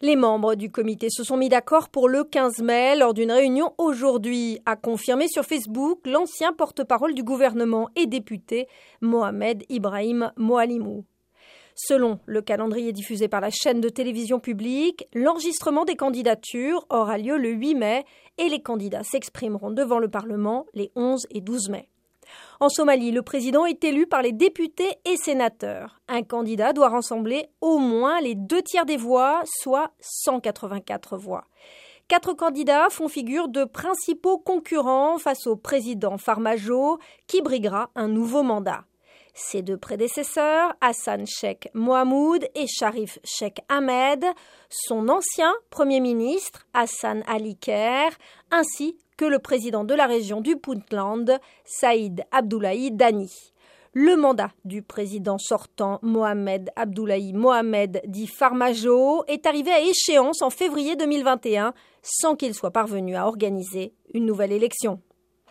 Les membres du comité se sont mis d'accord pour le 15 mai lors d'une réunion aujourd'hui, a confirmé sur Facebook l'ancien porte-parole du gouvernement et député Mohamed Ibrahim Moalimou. Selon le calendrier diffusé par la chaîne de télévision publique, l'enregistrement des candidatures aura lieu le 8 mai et les candidats s'exprimeront devant le Parlement les 11 et 12 mai. En Somalie, le président est élu par les députés et sénateurs. Un candidat doit rassembler au moins les deux tiers des voix, soit 184 voix. Quatre candidats font figure de principaux concurrents face au président Farmajo, qui briguera un nouveau mandat. Ses deux prédécesseurs, Hassan Sheikh Mohamoud et Sharif Sheikh Ahmed, son ancien Premier ministre, Hassan Ali Kher, ainsi que le président de la région du Puntland, Saïd Abdoulaye Dani. Le mandat du président sortant Mohamed Abdoulaye Mohamed dit Farmajo est arrivé à échéance en février 2021 sans qu'il soit parvenu à organiser une nouvelle élection.